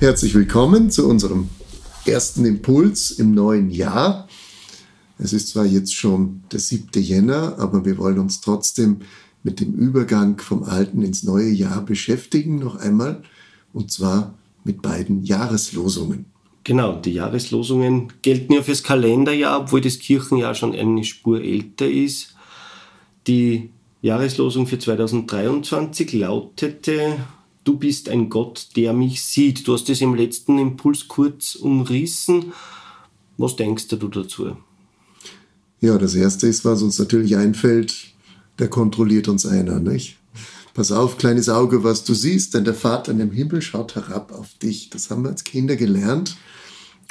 Herzlich willkommen zu unserem ersten Impuls im neuen Jahr. Es ist zwar jetzt schon der 7. Jänner, aber wir wollen uns trotzdem mit dem Übergang vom alten ins neue Jahr beschäftigen, noch einmal, und zwar mit beiden Jahreslosungen. Genau, die Jahreslosungen gelten ja fürs Kalenderjahr, obwohl das Kirchenjahr schon eine Spur älter ist. Die Jahreslosung für 2023 lautete du bist ein Gott, der mich sieht. Du hast es im letzten Impuls kurz umrissen. Was denkst du dazu? Ja, das Erste ist, was uns natürlich einfällt, der kontrolliert uns einer, nicht? Pass auf, kleines Auge, was du siehst, denn der Vater dem Himmel schaut herab auf dich. Das haben wir als Kinder gelernt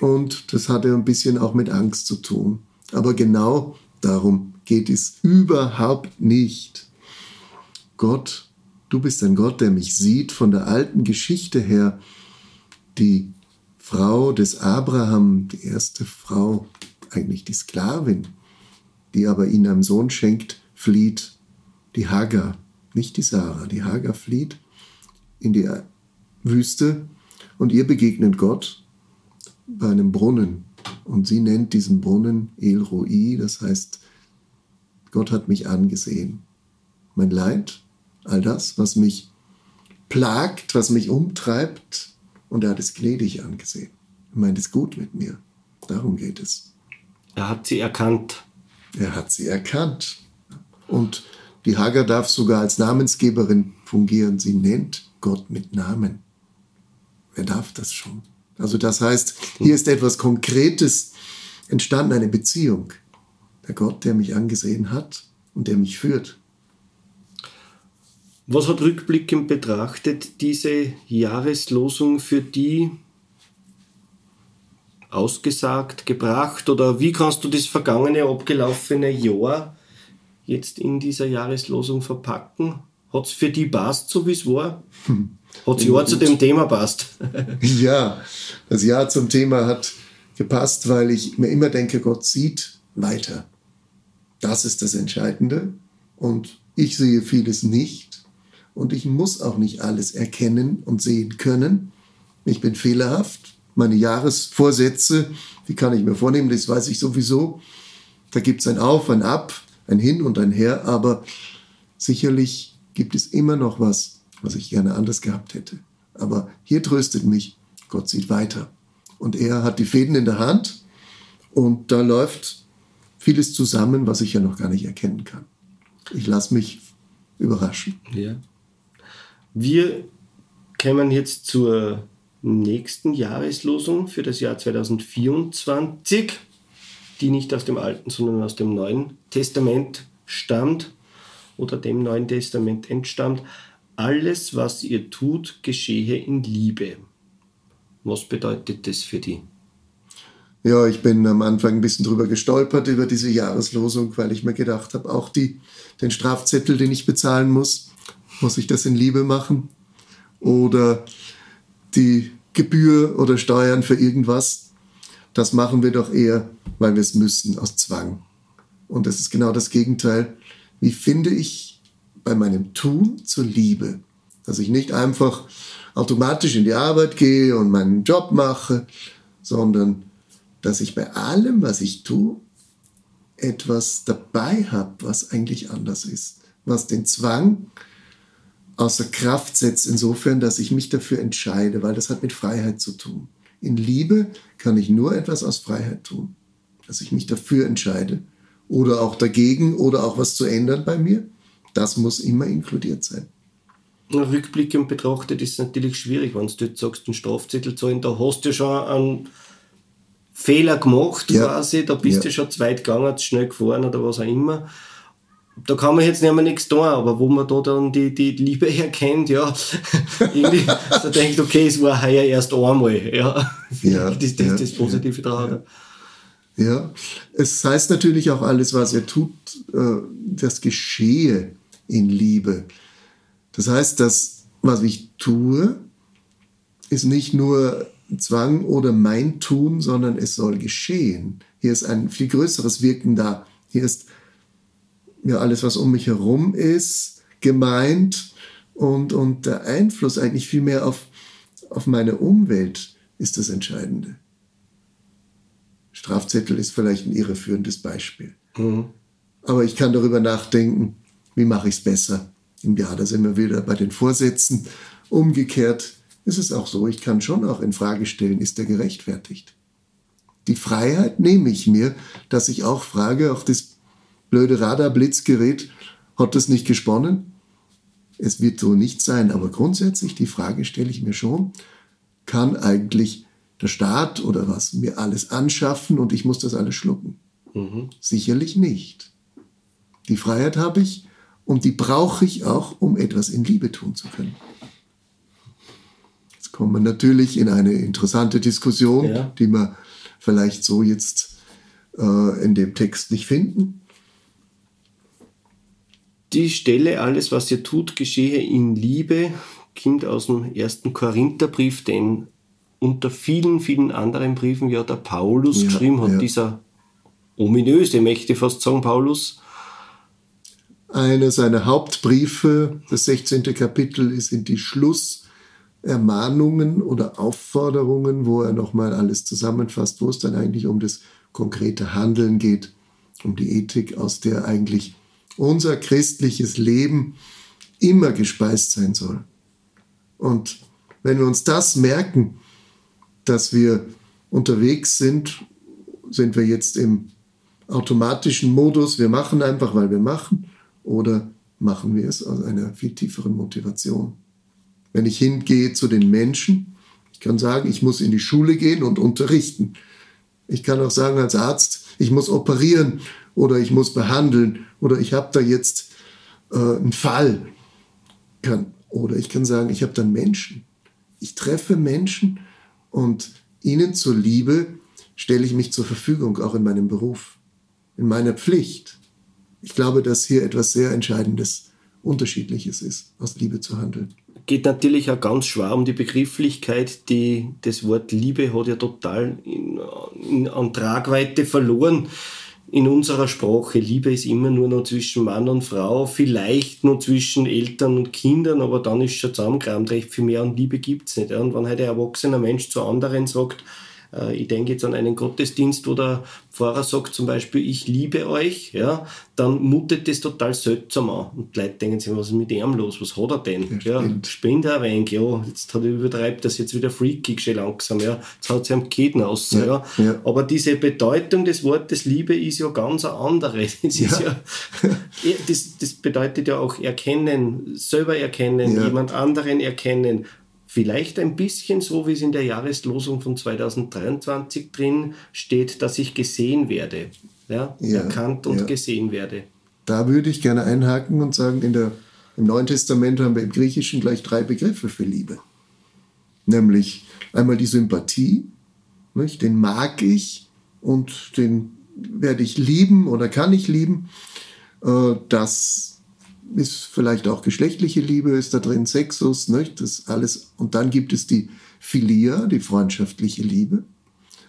und das hatte ein bisschen auch mit Angst zu tun. Aber genau darum geht es überhaupt nicht. Gott Du bist ein Gott, der mich sieht von der alten Geschichte her. Die Frau des Abraham, die erste Frau, eigentlich die Sklavin, die aber ihn einem Sohn schenkt, flieht. Die Hagar, nicht die Sarah, die Hagar flieht in die Wüste und ihr begegnet Gott bei einem Brunnen. Und sie nennt diesen Brunnen El Roi, das heißt, Gott hat mich angesehen. Mein Leid, all das, was mich plagt, was mich umtreibt. Und er hat es gnädig angesehen. Er meint es gut mit mir. Darum geht es. Er hat sie erkannt. Er hat sie erkannt. Und die Hagar darf sogar als Namensgeberin fungieren. Sie nennt Gott mit Namen. Wer darf das schon? Also das heißt, hier ist etwas Konkretes entstanden, eine Beziehung. Der Gott, der mich angesehen hat und der mich führt. Was hat rückblickend betrachtet diese Jahreslosung für die ausgesagt, gebracht oder wie kannst du das vergangene, abgelaufene Jahr jetzt in dieser Jahreslosung verpacken? Hat es für die passt, so wie es war? Hm. Hat das Jahr zu dem Thema passt? ja, das Jahr zum Thema hat gepasst, weil ich mir immer denke, Gott sieht weiter. Das ist das Entscheidende. Und ich sehe vieles nicht und ich muss auch nicht alles erkennen und sehen können. Ich bin fehlerhaft. Meine Jahresvorsätze, die kann ich mir vornehmen, das weiß ich sowieso. Da gibt es ein Auf, ein Ab, ein Hin und ein Her, aber sicherlich gibt es immer noch was, was ich gerne anders gehabt hätte. Aber hier tröstet mich, Gott sieht weiter. Und er hat die Fäden in der Hand und da läuft vieles zusammen, was ich ja noch gar nicht erkennen kann. Ich lasse mich überraschen. Ja. Wir kommen jetzt zur nächsten Jahreslosung für das Jahr 2024, die nicht aus dem Alten, sondern aus dem Neuen Testament stammt oder dem Neuen Testament entstammt. Alles, was ihr tut, geschehe in Liebe. Was bedeutet das für die? Ja, ich bin am Anfang ein bisschen drüber gestolpert über diese Jahreslosung, weil ich mir gedacht habe, auch die, den Strafzettel, den ich bezahlen muss, muss ich das in Liebe machen? Oder die Gebühr oder Steuern für irgendwas? Das machen wir doch eher, weil wir es müssen, aus Zwang. Und das ist genau das Gegenteil. Wie finde ich bei meinem Tun zur Liebe? Dass ich nicht einfach automatisch in die Arbeit gehe und meinen Job mache, sondern dass ich bei allem, was ich tue, etwas dabei habe, was eigentlich anders ist, was den Zwang außer Kraft setzt, insofern, dass ich mich dafür entscheide, weil das hat mit Freiheit zu tun. In Liebe kann ich nur etwas aus Freiheit tun, dass ich mich dafür entscheide oder auch dagegen oder auch was zu ändern bei mir. Das muss immer inkludiert sein. Rückblickend betrachtet ist es natürlich schwierig, wenn du jetzt sagst, einen Strafzettel zahlen, da hast du schon einen Fehler gemacht Ja. quasi, da bist Ja. du schon zu weit gegangen, zu schnell gefahren oder was auch immer. Da kann man jetzt nicht mehr nichts tun, aber wo man da dann die, die Liebe erkennt, ja, irgendwie so denkt, okay, es war heuer erst einmal, ja. Ja, das, das, ja, das Positive daran. Ja, es heißt natürlich auch alles, was er tut, äh, das geschehe in Liebe. Das heißt, das, was ich tue, ist nicht nur Zwang oder mein Tun, sondern es soll geschehen. Hier ist ein viel größeres Wirken da. Hier ist ja alles, was um mich herum ist, gemeint und, und der Einfluss eigentlich viel mehr auf, auf meine Umwelt ist das Entscheidende. Strafzettel ist vielleicht ein irreführendes Beispiel. Aber ich kann darüber nachdenken, wie mache ich es besser im Jahr. Da sind wir wieder bei den Vorsätzen. Umgekehrt ist es auch so, ich kann schon auch in Frage stellen, ist der gerechtfertigt? Die Freiheit nehme ich mir, dass ich auch frage, auch das blöde Radarblitzgerät, hat das nicht gesponnen? Es wird so nicht sein, aber grundsätzlich die Frage stelle ich mir schon, kann eigentlich der Staat oder was mir alles anschaffen und ich muss das alles schlucken? Sicherlich nicht. Die Freiheit habe ich und die brauche ich auch, um etwas in Liebe tun zu können. Jetzt kommen wir natürlich in eine interessante Diskussion, Ja. die wir vielleicht so jetzt äh, in dem Text nicht finden. Die Stelle, alles, was ihr tut, geschehe in Liebe, kommt aus dem ersten Korintherbrief, den unter vielen, vielen anderen Briefen ja der Paulus Ja, geschrieben hat. ja. Dieser ominöse, möchte ich fast sagen, Paulus. Einer seiner Hauptbriefe, das 16. Kapitel, ist in die Schlussermahnungen oder Aufforderungen, wo er nochmal alles zusammenfasst, wo es dann eigentlich um das konkrete Handeln geht, um die Ethik, aus der eigentlich unser christliches Leben immer gespeist sein soll. Und wenn wir uns das merken, dass wir unterwegs sind, sind wir jetzt im automatischen Modus, wir machen einfach, weil wir machen, oder machen wir es aus einer viel tieferen Motivation. Wenn ich hingehe zu den Menschen, ich kann sagen, ich muss in die Schule gehen und unterrichten. Ich kann auch sagen als Arzt, ich muss operieren oder ich muss behandeln oder ich habe da jetzt äh, einen Fall. Kann, oder ich kann sagen, ich habe dann Menschen. Ich treffe Menschen und ihnen zur Liebe stelle ich mich zur Verfügung, auch in meinem Beruf, in meiner Pflicht. Ich glaube, dass hier etwas sehr Entscheidendes, Unterschiedliches ist, aus Liebe zu handeln. Geht natürlich auch ganz schwer um die Begrifflichkeit, die das Wort Liebe hat ja total in, in, an Tragweite verloren in unserer Sprache. Liebe ist immer nur noch zwischen Mann und Frau, vielleicht nur zwischen Eltern und Kindern, aber dann ist schon zusammengerammt. Recht viel mehr an Liebe gibt es nicht. Und wenn heute ein erwachsener Mensch zu anderen sagt, ich denke jetzt an einen Gottesdienst, wo der Pfarrer sagt zum Beispiel, ich liebe euch, ja, dann mutet das total seltsam an. Und die Leute denken sich, was ist mit ihm los? Was hat er denn? Ja, Ja, spinnt. er ein wenig, ja. Jetzt hat er übertreibt das jetzt wieder freakig schon langsam, ja. Jetzt hat sie am Keten aus, ja. Ja, ja. Aber diese Bedeutung des Wortes Liebe ist ja ganz eine andere. Das, ist ja. das, das bedeutet ja auch erkennen, selber erkennen, Ja. jemand anderen erkennen. Vielleicht ein bisschen so, wie es in der Jahreslosung von 2023 drin steht, dass ich gesehen werde. Ja, Ja, erkannt und ja. gesehen werde. Da würde ich gerne einhaken und sagen, in der, im Neuen Testament haben wir im Griechischen gleich drei Begriffe für Liebe. Nämlich einmal die Sympathie, nicht? den mag ich und den werde ich lieben oder kann ich lieben. Äh, Das ist vielleicht auch geschlechtliche Liebe, ist da drin Sexus, nicht? das alles. Und dann gibt es die Philia, die freundschaftliche Liebe.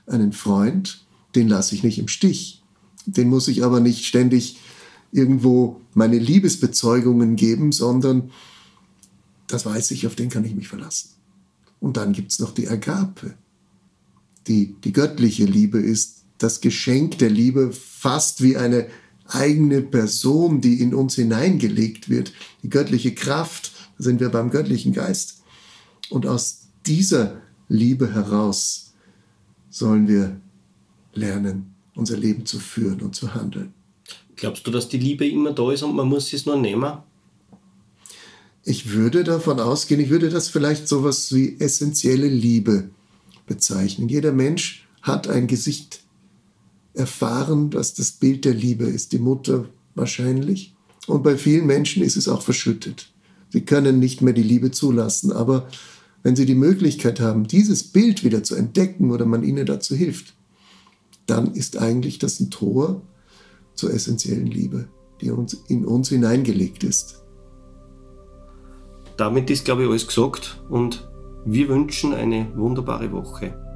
Einen Freund, den lasse ich nicht im Stich. Den muss ich aber nicht ständig irgendwo meine Liebesbezeugungen geben, sondern das weiß ich, auf den kann ich mich verlassen. Und dann gibt es noch die Agape, die die göttliche Liebe ist, das Geschenk der Liebe, fast wie eine eigene Person, die in uns hineingelegt wird, die göttliche Kraft, da sind wir beim göttlichen Geist. Und aus dieser Liebe heraus sollen wir lernen, unser Leben zu führen und zu handeln. Glaubst du, dass die Liebe immer da ist und man muss es nur nehmen? Ich würde davon ausgehen, ich würde das vielleicht sowas wie essentielle Liebe bezeichnen. Jeder Mensch hat ein Gesicht erfahren, was das Bild der Liebe ist. Die Mutter wahrscheinlich. Und bei vielen Menschen ist es auch verschüttet. Sie können nicht mehr die Liebe zulassen. Aber wenn sie die Möglichkeit haben, dieses Bild wieder zu entdecken oder man ihnen dazu hilft, dann ist eigentlich das ein Tor zur essentiellen Liebe, die uns, in uns hineingelegt ist. Damit ist, glaube ich, alles gesagt und wir wünschen eine wunderbare Woche.